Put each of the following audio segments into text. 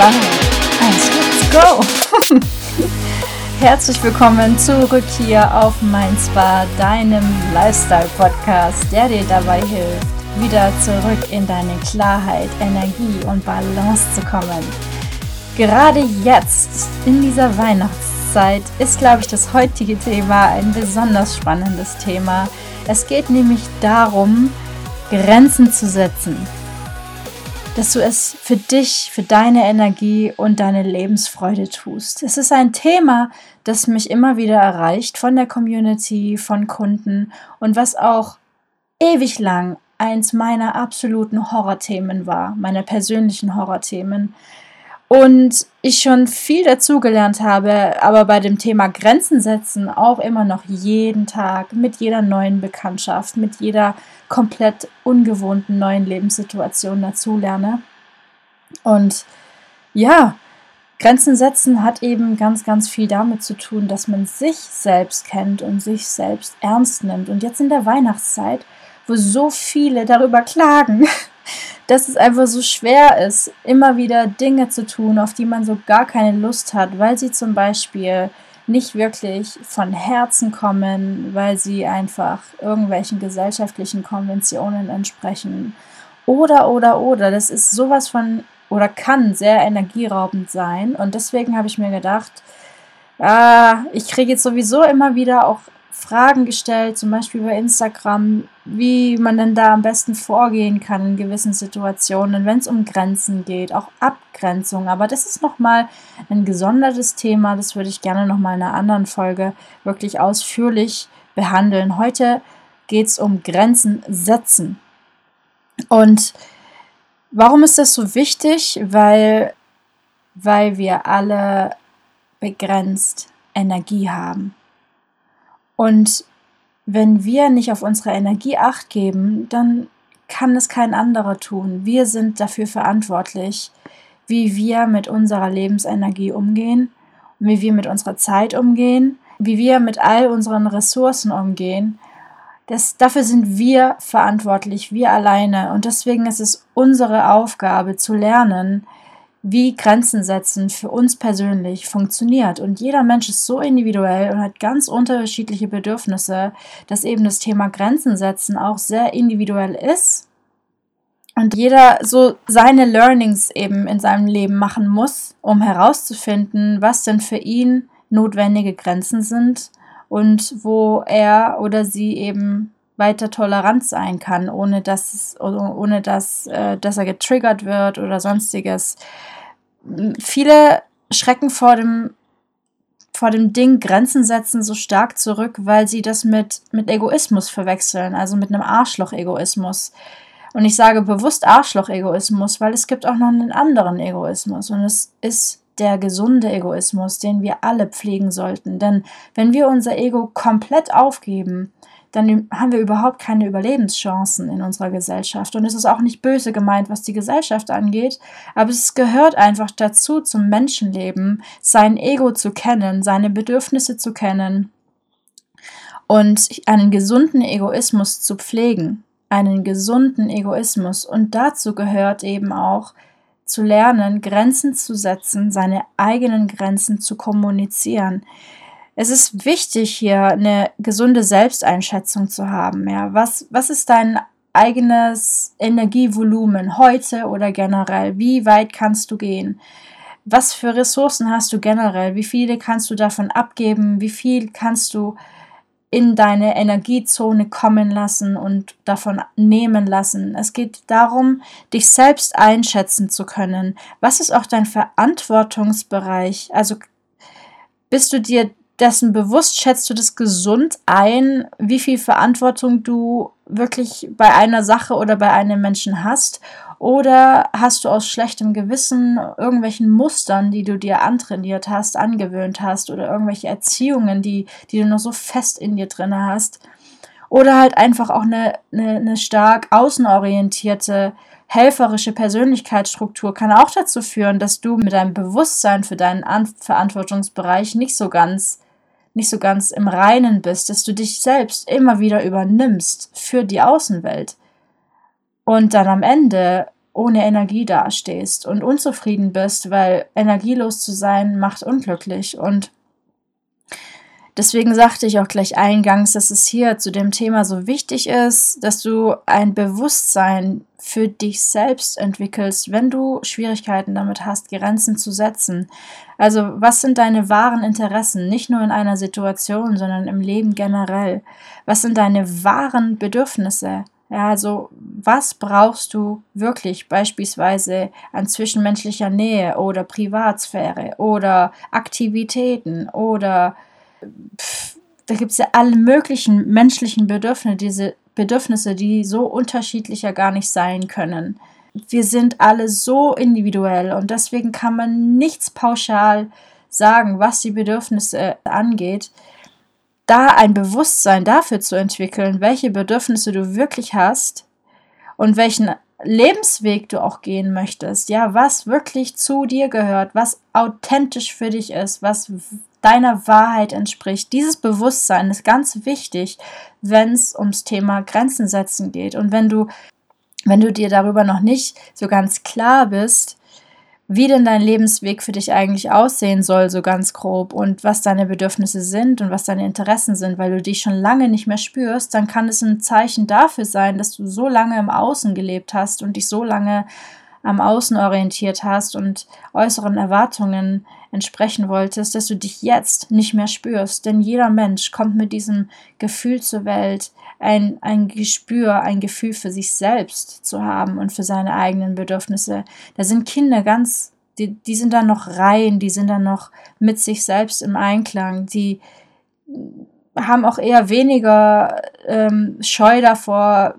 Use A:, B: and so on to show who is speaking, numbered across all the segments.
A: 2, 1, let's go! Herzlich willkommen zurück hier auf Mein Spa, deinem Lifestyle-Podcast, der dir dabei hilft, wieder zurück in deine Klarheit, Energie und Balance zu kommen. Gerade jetzt, in dieser Weihnachtszeit, ist, glaube ich, das heutige Thema ein besonders spannendes Thema. Es geht nämlich darum, Grenzen zu setzen dass du es für dich, für deine Energie und deine Lebensfreude tust. Es ist ein Thema, das mich immer wieder erreicht von der Community, von Kunden und was auch ewig lang eins meiner absoluten Horrorthemen war, meiner persönlichen Horrorthemen. Und ich schon viel dazugelernt habe, aber bei dem Thema Grenzen setzen auch immer noch jeden Tag mit jeder neuen Bekanntschaft, mit jeder komplett ungewohnten neuen Lebenssituation dazulerne. Und ja, Grenzen setzen hat eben ganz, ganz viel damit zu tun, dass man sich selbst kennt und sich selbst ernst nimmt. Und jetzt in der Weihnachtszeit, wo so viele darüber klagen, dass es einfach so schwer ist, immer wieder Dinge zu tun, auf die man so gar keine Lust hat, weil sie zum Beispiel nicht wirklich von Herzen kommen, weil sie einfach irgendwelchen gesellschaftlichen Konventionen entsprechen. Oder, oder, oder. Das ist sowas von oder kann sehr energieraubend sein. Und deswegen habe ich mir gedacht, äh, ich kriege jetzt sowieso immer wieder auch Fragen gestellt, zum Beispiel bei Instagram, wie man denn da am besten vorgehen kann in gewissen Situationen, wenn es um Grenzen geht, auch Abgrenzung. Aber das ist nochmal ein gesondertes Thema, das würde ich gerne nochmal in einer anderen Folge wirklich ausführlich behandeln. Heute geht es um Grenzen setzen. Und warum ist das so wichtig? Weil, weil wir alle begrenzt Energie haben. Und wenn wir nicht auf unsere Energie acht geben, dann kann es kein anderer tun. Wir sind dafür verantwortlich, wie wir mit unserer Lebensenergie umgehen, wie wir mit unserer Zeit umgehen, wie wir mit all unseren Ressourcen umgehen. Das, dafür sind wir verantwortlich, wir alleine. Und deswegen ist es unsere Aufgabe zu lernen, wie Grenzen setzen für uns persönlich funktioniert. Und jeder Mensch ist so individuell und hat ganz unterschiedliche Bedürfnisse, dass eben das Thema Grenzen setzen auch sehr individuell ist. Und jeder so seine Learnings eben in seinem Leben machen muss, um herauszufinden, was denn für ihn notwendige Grenzen sind und wo er oder sie eben weiter tolerant sein kann, ohne dass, ohne dass, äh, dass er getriggert wird oder sonstiges. Viele schrecken vor dem, vor dem Ding Grenzen setzen so stark zurück, weil sie das mit, mit Egoismus verwechseln, also mit einem Arschloch-Egoismus. Und ich sage bewusst Arschloch-Egoismus, weil es gibt auch noch einen anderen Egoismus und es ist der gesunde Egoismus, den wir alle pflegen sollten. Denn wenn wir unser Ego komplett aufgeben, dann haben wir überhaupt keine Überlebenschancen in unserer Gesellschaft. Und es ist auch nicht böse gemeint, was die Gesellschaft angeht, aber es gehört einfach dazu, zum Menschenleben, sein Ego zu kennen, seine Bedürfnisse zu kennen und einen gesunden Egoismus zu pflegen. Einen gesunden Egoismus. Und dazu gehört eben auch, zu lernen, Grenzen zu setzen, seine eigenen Grenzen zu kommunizieren es ist wichtig, hier eine gesunde Selbsteinschätzung zu haben. Ja, was, was ist dein eigenes Energievolumen heute oder generell? Wie weit kannst du gehen? Was für Ressourcen hast du generell? Wie viele kannst du davon abgeben? Wie viel kannst du in deine Energiezone kommen lassen und davon nehmen lassen. Es geht darum, dich selbst einschätzen zu können. Was ist auch dein Verantwortungsbereich? Also bist du dir dessen bewusst schätzt du das gesund ein, wie viel Verantwortung du wirklich bei einer Sache oder bei einem Menschen hast? Oder hast du aus schlechtem Gewissen irgendwelchen Mustern, die du dir antrainiert hast, angewöhnt hast oder irgendwelche Erziehungen, die, die du noch so fest in dir drin hast? Oder halt einfach auch eine, eine, eine stark außenorientierte, helferische Persönlichkeitsstruktur kann auch dazu führen, dass du mit deinem Bewusstsein für deinen Verantwortungsbereich nicht so ganz nicht so ganz im Reinen bist, dass du dich selbst immer wieder übernimmst für die Außenwelt. Und dann am Ende ohne Energie dastehst und unzufrieden bist, weil energielos zu sein macht unglücklich. Und deswegen sagte ich auch gleich eingangs, dass es hier zu dem Thema so wichtig ist, dass du ein Bewusstsein für dich selbst entwickelst, wenn du Schwierigkeiten damit hast, Grenzen zu setzen. Also was sind deine wahren Interessen, nicht nur in einer Situation, sondern im Leben generell? Was sind deine wahren Bedürfnisse? Ja, also was brauchst du wirklich beispielsweise an zwischenmenschlicher Nähe oder Privatsphäre oder Aktivitäten oder da gibt es ja alle möglichen menschlichen Bedürfnisse, diese Bedürfnisse, die so unterschiedlich ja gar nicht sein können. Wir sind alle so individuell und deswegen kann man nichts pauschal sagen, was die Bedürfnisse angeht da ein Bewusstsein dafür zu entwickeln, welche Bedürfnisse du wirklich hast und welchen Lebensweg du auch gehen möchtest, ja, was wirklich zu dir gehört, was authentisch für dich ist, was deiner Wahrheit entspricht. Dieses Bewusstsein ist ganz wichtig, wenn es ums Thema Grenzen setzen geht. Und wenn du, wenn du dir darüber noch nicht so ganz klar bist, wie denn dein Lebensweg für dich eigentlich aussehen soll, so ganz grob, und was deine Bedürfnisse sind und was deine Interessen sind, weil du dich schon lange nicht mehr spürst, dann kann es ein Zeichen dafür sein, dass du so lange im Außen gelebt hast und dich so lange am Außen orientiert hast und äußeren Erwartungen entsprechen wolltest, dass du dich jetzt nicht mehr spürst. Denn jeder Mensch kommt mit diesem Gefühl zur Welt, ein, ein Gespür, ein Gefühl für sich selbst zu haben und für seine eigenen Bedürfnisse. Da sind Kinder ganz, die, die sind dann noch rein, die sind dann noch mit sich selbst im Einklang, die haben auch eher weniger ähm, Scheu davor,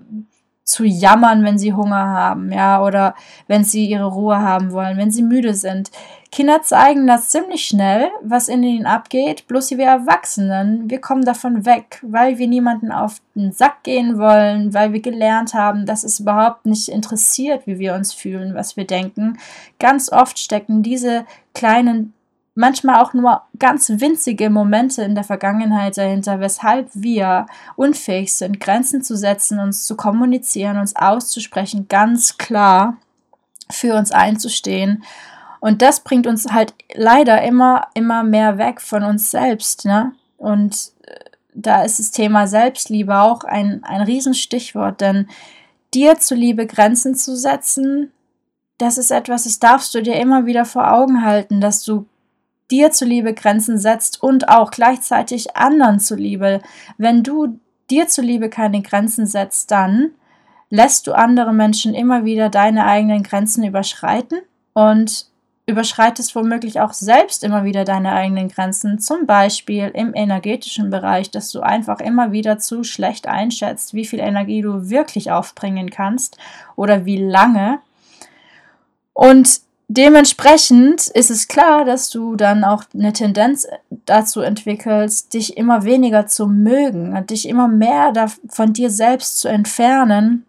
A: zu jammern, wenn sie Hunger haben, ja, oder wenn sie ihre Ruhe haben wollen, wenn sie müde sind. Kinder zeigen das ziemlich schnell, was in ihnen abgeht, bloß wir Erwachsenen, wir kommen davon weg, weil wir niemanden auf den Sack gehen wollen, weil wir gelernt haben, dass es überhaupt nicht interessiert, wie wir uns fühlen, was wir denken. Ganz oft stecken diese kleinen manchmal auch nur ganz winzige Momente in der Vergangenheit dahinter, weshalb wir unfähig sind, Grenzen zu setzen, uns zu kommunizieren, uns auszusprechen, ganz klar für uns einzustehen. Und das bringt uns halt leider immer, immer mehr weg von uns selbst. Ne? Und äh, da ist das Thema Selbstliebe auch ein, ein Riesenstichwort, denn dir zuliebe Grenzen zu setzen, das ist etwas, das darfst du dir immer wieder vor Augen halten, dass du dir zuliebe Grenzen setzt und auch gleichzeitig anderen zuliebe. Wenn du dir zuliebe keine Grenzen setzt, dann lässt du andere Menschen immer wieder deine eigenen Grenzen überschreiten und überschreitest womöglich auch selbst immer wieder deine eigenen Grenzen, zum Beispiel im energetischen Bereich, dass du einfach immer wieder zu schlecht einschätzt, wie viel Energie du wirklich aufbringen kannst oder wie lange. Und Dementsprechend ist es klar, dass du dann auch eine Tendenz dazu entwickelst, dich immer weniger zu mögen, dich immer mehr von dir selbst zu entfernen,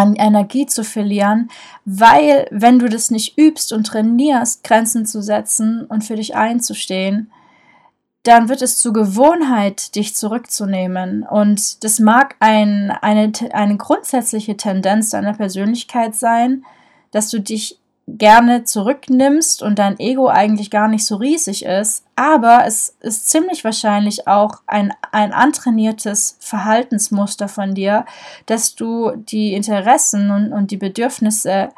A: an Energie zu verlieren, weil wenn du das nicht übst und trainierst, Grenzen zu setzen und für dich einzustehen, dann wird es zur Gewohnheit, dich zurückzunehmen. Und das mag ein, eine, eine grundsätzliche Tendenz deiner Persönlichkeit sein, dass du dich gerne zurücknimmst und dein Ego eigentlich gar nicht so riesig ist, aber es ist ziemlich wahrscheinlich auch ein, ein antrainiertes Verhaltensmuster von dir, dass du die Interessen und, und die Bedürfnisse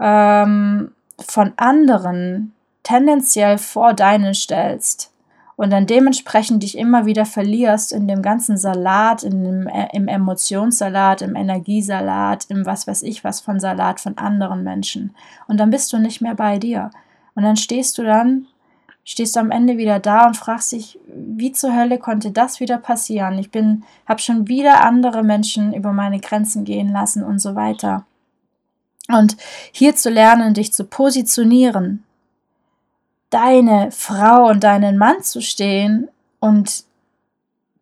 A: ähm, von anderen tendenziell vor deinen stellst und dann dementsprechend dich immer wieder verlierst in dem ganzen Salat, in dem, äh, im Emotionssalat, im Energiesalat, im was weiß ich was von Salat von anderen Menschen. Und dann bist du nicht mehr bei dir. Und dann stehst du dann, stehst du am Ende wieder da und fragst dich, wie zur Hölle konnte das wieder passieren? Ich bin, habe schon wieder andere Menschen über meine Grenzen gehen lassen und so weiter. Und hier zu lernen, dich zu positionieren, deine Frau und deinen Mann zu stehen und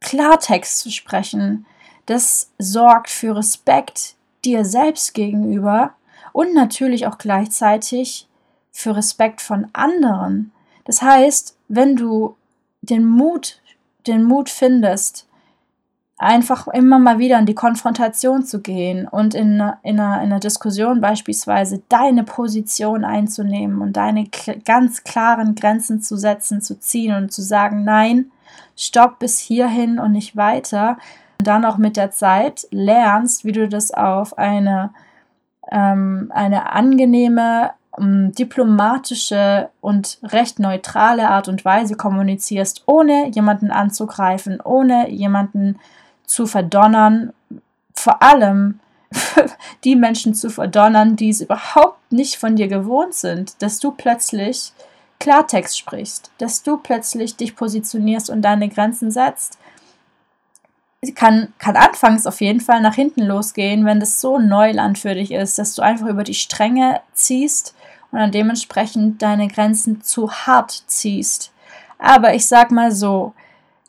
A: Klartext zu sprechen, das sorgt für Respekt dir selbst gegenüber und natürlich auch gleichzeitig für Respekt von anderen. Das heißt, wenn du den Mut, den Mut findest, einfach immer mal wieder in die Konfrontation zu gehen und in, in, einer, in einer Diskussion beispielsweise deine Position einzunehmen und deine ganz klaren Grenzen zu setzen, zu ziehen und zu sagen, nein, stopp bis hierhin und nicht weiter. Und dann auch mit der Zeit lernst, wie du das auf eine, ähm, eine angenehme, diplomatische und recht neutrale Art und Weise kommunizierst, ohne jemanden anzugreifen, ohne jemanden zu verdonnern, vor allem die Menschen zu verdonnern, die es überhaupt nicht von dir gewohnt sind, dass du plötzlich Klartext sprichst, dass du plötzlich dich positionierst und deine Grenzen setzt. Kann, kann anfangs auf jeden Fall nach hinten losgehen, wenn das so Neuland für dich ist, dass du einfach über die Stränge ziehst und dann dementsprechend deine Grenzen zu hart ziehst. Aber ich sag mal so,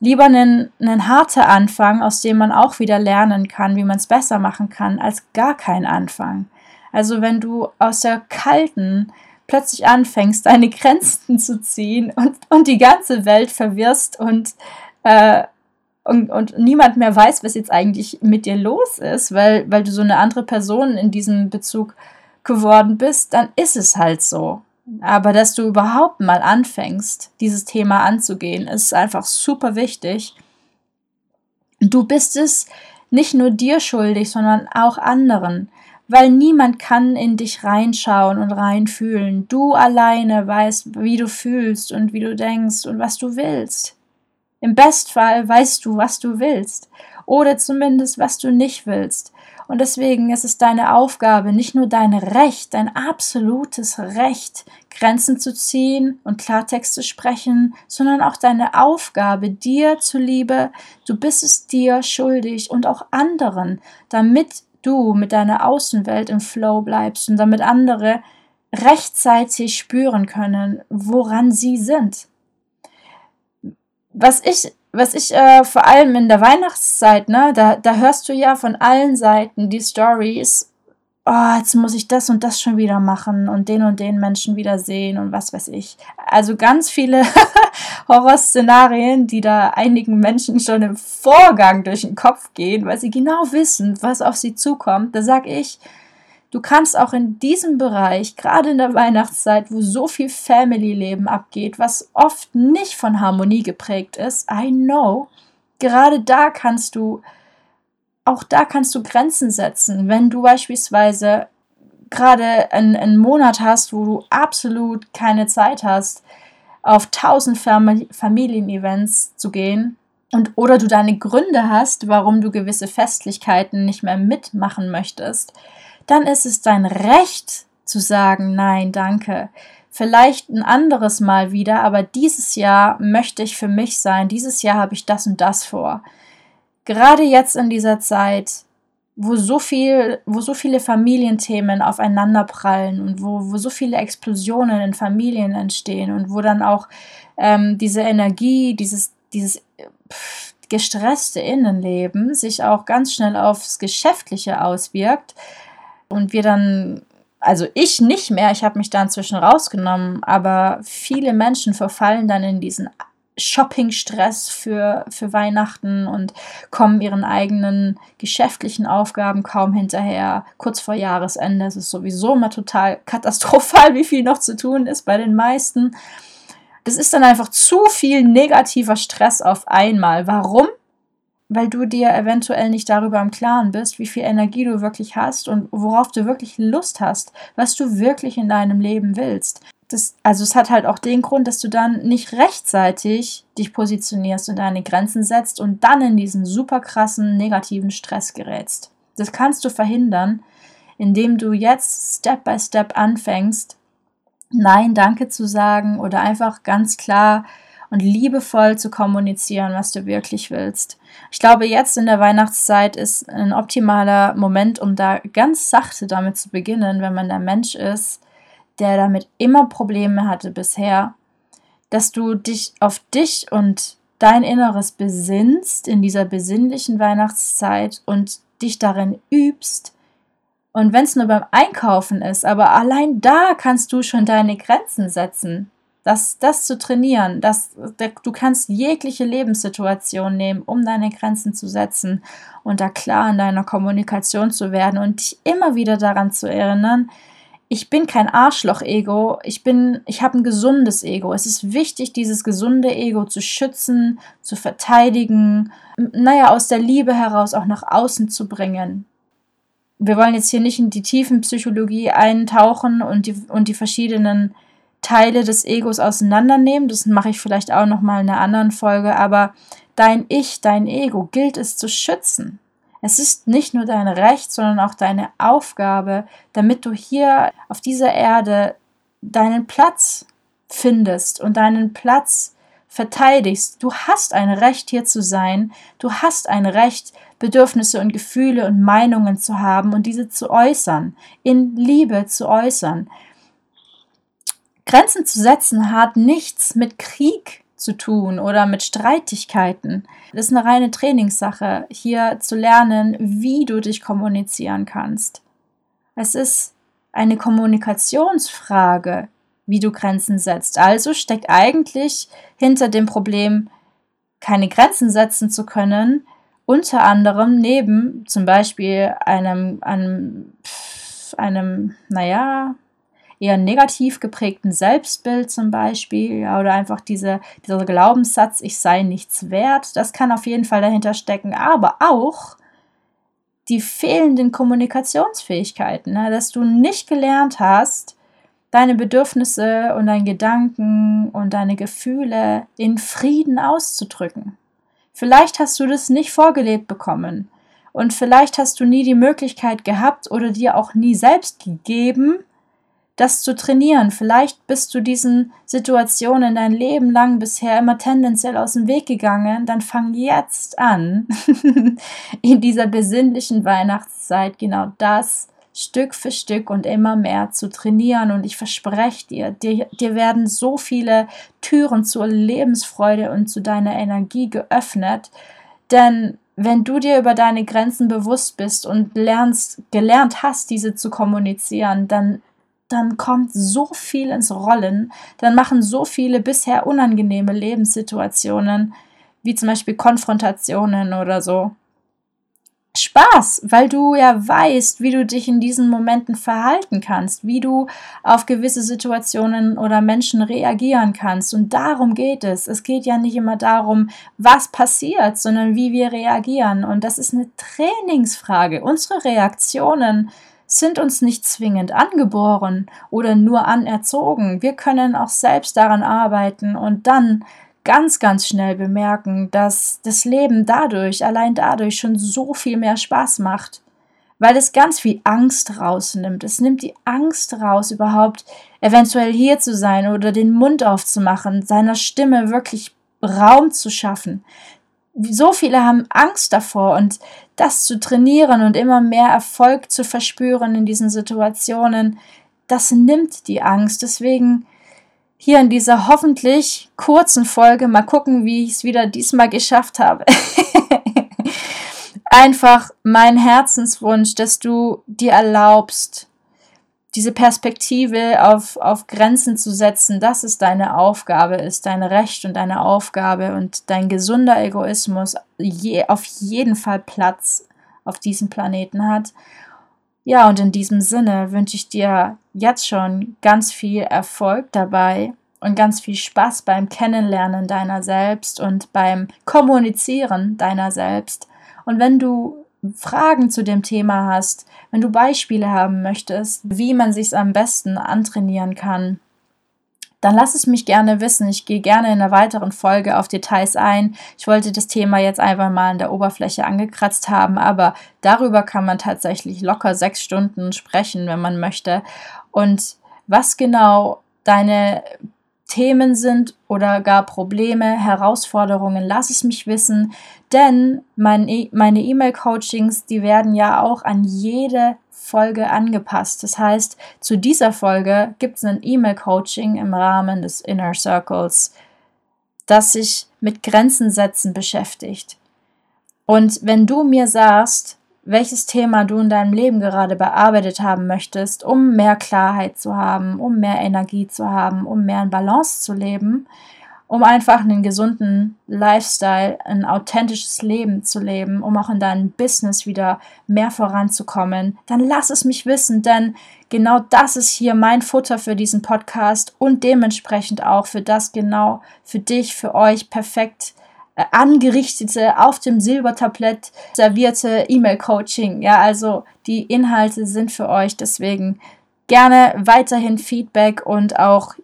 A: lieber einen, einen harter Anfang, aus dem man auch wieder lernen kann, wie man es besser machen kann, als gar kein Anfang. Also wenn du aus der kalten plötzlich anfängst, deine Grenzen zu ziehen und, und die ganze Welt verwirrst und, äh, und, und niemand mehr weiß, was jetzt eigentlich mit dir los ist, weil, weil du so eine andere Person in diesem Bezug geworden bist, dann ist es halt so. Aber dass du überhaupt mal anfängst, dieses Thema anzugehen, ist einfach super wichtig. Du bist es nicht nur dir schuldig, sondern auch anderen, weil niemand kann in dich reinschauen und reinfühlen. Du alleine weißt, wie du fühlst und wie du denkst und was du willst. Im Bestfall weißt du, was du willst oder zumindest, was du nicht willst. Und deswegen ist es deine Aufgabe, nicht nur dein Recht, dein absolutes Recht, Grenzen zu ziehen und Klartext zu sprechen, sondern auch deine Aufgabe, dir zuliebe, du bist es dir schuldig und auch anderen, damit du mit deiner Außenwelt im Flow bleibst und damit andere rechtzeitig spüren können, woran sie sind. Was ich was ich äh, vor allem in der Weihnachtszeit, ne, da, da hörst du ja von allen Seiten die Stories, oh, jetzt muss ich das und das schon wieder machen und den und den Menschen wieder sehen und was weiß ich. Also ganz viele Horrorszenarien, die da einigen Menschen schon im Vorgang durch den Kopf gehen, weil sie genau wissen, was auf sie zukommt. Da sag ich, Du kannst auch in diesem Bereich, gerade in der Weihnachtszeit, wo so viel Family-Leben abgeht, was oft nicht von Harmonie geprägt ist, I know, gerade da kannst du, auch da kannst du Grenzen setzen. Wenn du beispielsweise gerade einen, einen Monat hast, wo du absolut keine Zeit hast, auf tausend Familienevents zu gehen, und oder du deine Gründe hast, warum du gewisse Festlichkeiten nicht mehr mitmachen möchtest, dann ist es dein Recht zu sagen, nein, danke. Vielleicht ein anderes Mal wieder, aber dieses Jahr möchte ich für mich sein. Dieses Jahr habe ich das und das vor. Gerade jetzt in dieser Zeit, wo so viel, wo so viele Familienthemen aufeinanderprallen und wo, wo so viele Explosionen in Familien entstehen und wo dann auch ähm, diese Energie, dieses, dieses pff, gestresste Innenleben sich auch ganz schnell aufs Geschäftliche auswirkt, und wir dann, also ich nicht mehr, ich habe mich da inzwischen rausgenommen, aber viele Menschen verfallen dann in diesen Shopping-Stress für, für Weihnachten und kommen ihren eigenen geschäftlichen Aufgaben kaum hinterher. Kurz vor Jahresende ist es sowieso immer total katastrophal, wie viel noch zu tun ist bei den meisten. Das ist dann einfach zu viel negativer Stress auf einmal. Warum? weil du dir eventuell nicht darüber im Klaren bist, wie viel Energie du wirklich hast und worauf du wirklich Lust hast, was du wirklich in deinem Leben willst. Das, also es hat halt auch den Grund, dass du dann nicht rechtzeitig dich positionierst und deine Grenzen setzt und dann in diesen super krassen negativen Stress gerätst. Das kannst du verhindern, indem du jetzt Step by Step anfängst, Nein, danke zu sagen oder einfach ganz klar und liebevoll zu kommunizieren, was du wirklich willst. Ich glaube, jetzt in der Weihnachtszeit ist ein optimaler Moment, um da ganz sachte damit zu beginnen, wenn man der Mensch ist, der damit immer Probleme hatte bisher, dass du dich auf dich und dein Inneres besinnst in dieser besinnlichen Weihnachtszeit und dich darin übst. Und wenn es nur beim Einkaufen ist, aber allein da kannst du schon deine Grenzen setzen. das, das zu trainieren, das, du kannst jegliche Lebenssituation nehmen, um deine Grenzen zu setzen und da klar in deiner Kommunikation zu werden und dich immer wieder daran zu erinnern, ich bin kein Arschloch-Ego, ich bin, ich habe ein gesundes Ego. Es ist wichtig, dieses gesunde Ego zu schützen, zu verteidigen, naja, aus der Liebe heraus auch nach außen zu bringen. Wir wollen jetzt hier nicht in die tiefen Psychologie eintauchen und die, und die verschiedenen Teile des Egos auseinandernehmen. Das mache ich vielleicht auch noch mal in einer anderen Folge. Aber dein Ich, dein Ego gilt es zu schützen. Es ist nicht nur dein Recht, sondern auch deine Aufgabe, damit du hier auf dieser Erde deinen Platz findest und deinen Platz verteidigst. Du hast ein Recht, hier zu sein. Du hast ein Recht, Bedürfnisse und Gefühle und Meinungen zu haben und diese zu äußern, in Liebe zu äußern. Grenzen zu setzen hat nichts mit Krieg zu tun oder mit Streitigkeiten. Das ist eine reine Trainingssache, hier zu lernen, wie du dich kommunizieren kannst. Es ist eine Kommunikationsfrage, wie du Grenzen setzt. Also steckt eigentlich hinter dem Problem, keine Grenzen setzen zu können, unter anderem neben zum Beispiel einem, einem, einem naja, eher negativ geprägten Selbstbild zum Beispiel, ja, oder einfach diese, dieser Glaubenssatz, ich sei nichts wert, das kann auf jeden Fall dahinter stecken, aber auch die fehlenden Kommunikationsfähigkeiten, ne, dass du nicht gelernt hast, deine Bedürfnisse und deine Gedanken und deine Gefühle in Frieden auszudrücken. Vielleicht hast du das nicht vorgelebt bekommen und vielleicht hast du nie die Möglichkeit gehabt oder dir auch nie selbst gegeben, das zu trainieren. Vielleicht bist du diesen Situationen dein Leben lang bisher immer tendenziell aus dem Weg gegangen. Dann fang jetzt an, in dieser besinnlichen Weihnachtszeit genau das Stück für Stück und immer mehr zu trainieren. Und ich verspreche dir, dir, dir werden so viele Türen zur Lebensfreude und zu deiner Energie geöffnet. Denn wenn du dir über deine Grenzen bewusst bist und lernst, gelernt hast, diese zu kommunizieren, dann dann kommt so viel ins Rollen, dann machen so viele bisher unangenehme Lebenssituationen, wie zum Beispiel Konfrontationen oder so, Spaß, weil du ja weißt, wie du dich in diesen Momenten verhalten kannst, wie du auf gewisse Situationen oder Menschen reagieren kannst. Und darum geht es. Es geht ja nicht immer darum, was passiert, sondern wie wir reagieren. Und das ist eine Trainingsfrage. Unsere Reaktionen sind uns nicht zwingend angeboren oder nur anerzogen. Wir können auch selbst daran arbeiten und dann ganz, ganz schnell bemerken, dass das Leben dadurch, allein dadurch schon so viel mehr Spaß macht, weil es ganz viel Angst rausnimmt. Es nimmt die Angst raus, überhaupt eventuell hier zu sein oder den Mund aufzumachen, seiner Stimme wirklich Raum zu schaffen so viele haben Angst davor und das zu trainieren und immer mehr Erfolg zu verspüren in diesen Situationen, das nimmt die Angst. Deswegen hier in dieser hoffentlich kurzen Folge mal gucken, wie ich es wieder diesmal geschafft habe. Einfach mein Herzenswunsch, dass du dir erlaubst, diese Perspektive auf, auf Grenzen zu setzen, dass es deine Aufgabe ist, dein Recht und deine Aufgabe und dein gesunder Egoismus je, auf jeden Fall Platz auf diesem Planeten hat. Ja, und in diesem Sinne wünsche ich dir jetzt schon ganz viel Erfolg dabei und ganz viel Spaß beim Kennenlernen deiner selbst und beim Kommunizieren deiner selbst. Und wenn du Fragen zu dem Thema hast, wenn du Beispiele haben möchtest, wie man sich am besten antrainieren kann, dann lass es mich gerne wissen. Ich gehe gerne in einer weiteren Folge auf Details ein. Ich wollte das Thema jetzt einfach mal in der Oberfläche angekratzt haben, aber darüber kann man tatsächlich locker sechs Stunden sprechen, wenn man möchte. Und was genau deine Themen sind oder gar Probleme, Herausforderungen, lass es mich wissen, denn e meine E-Mail-Coachings, die werden ja auch an jede Folge angepasst. Das heißt, zu dieser Folge gibt es ein E-Mail-Coaching im Rahmen des Inner Circles, das sich mit Grenzen setzen beschäftigt. Und wenn du mir sagst, welches Thema du in deinem Leben gerade bearbeitet haben möchtest, um mehr Klarheit zu haben, um mehr Energie zu haben, um mehr in Balance zu leben, um einfach einen gesunden Lifestyle, ein authentisches Leben zu leben, um auch in deinem Business wieder mehr voranzukommen, dann lass es mich wissen, denn genau das ist hier mein Futter für diesen Podcast und dementsprechend auch für das genau für dich, für euch perfekt angerichtete, auf dem Silbertablett servierte E-Mail-Coaching. Ja, also die Inhalte sind für euch, deswegen gerne weiterhin Feedback und auch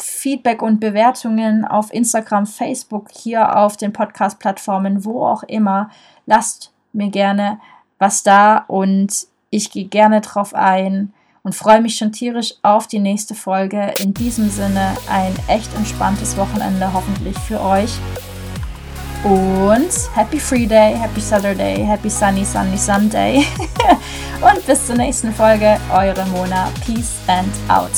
A: Feedback und Bewertungen auf Instagram, Facebook, hier auf den Podcast-Plattformen, wo auch immer. Lasst mir gerne was da und ich gehe gerne drauf ein und freue mich schon tierisch auf die nächste Folge. In diesem Sinne ein echt entspanntes Wochenende hoffentlich für euch. Und Happy Free Day, Happy Saturday, Happy Sunny Sunny Sunday. und bis zur nächsten Folge, eure Mona. Peace and out.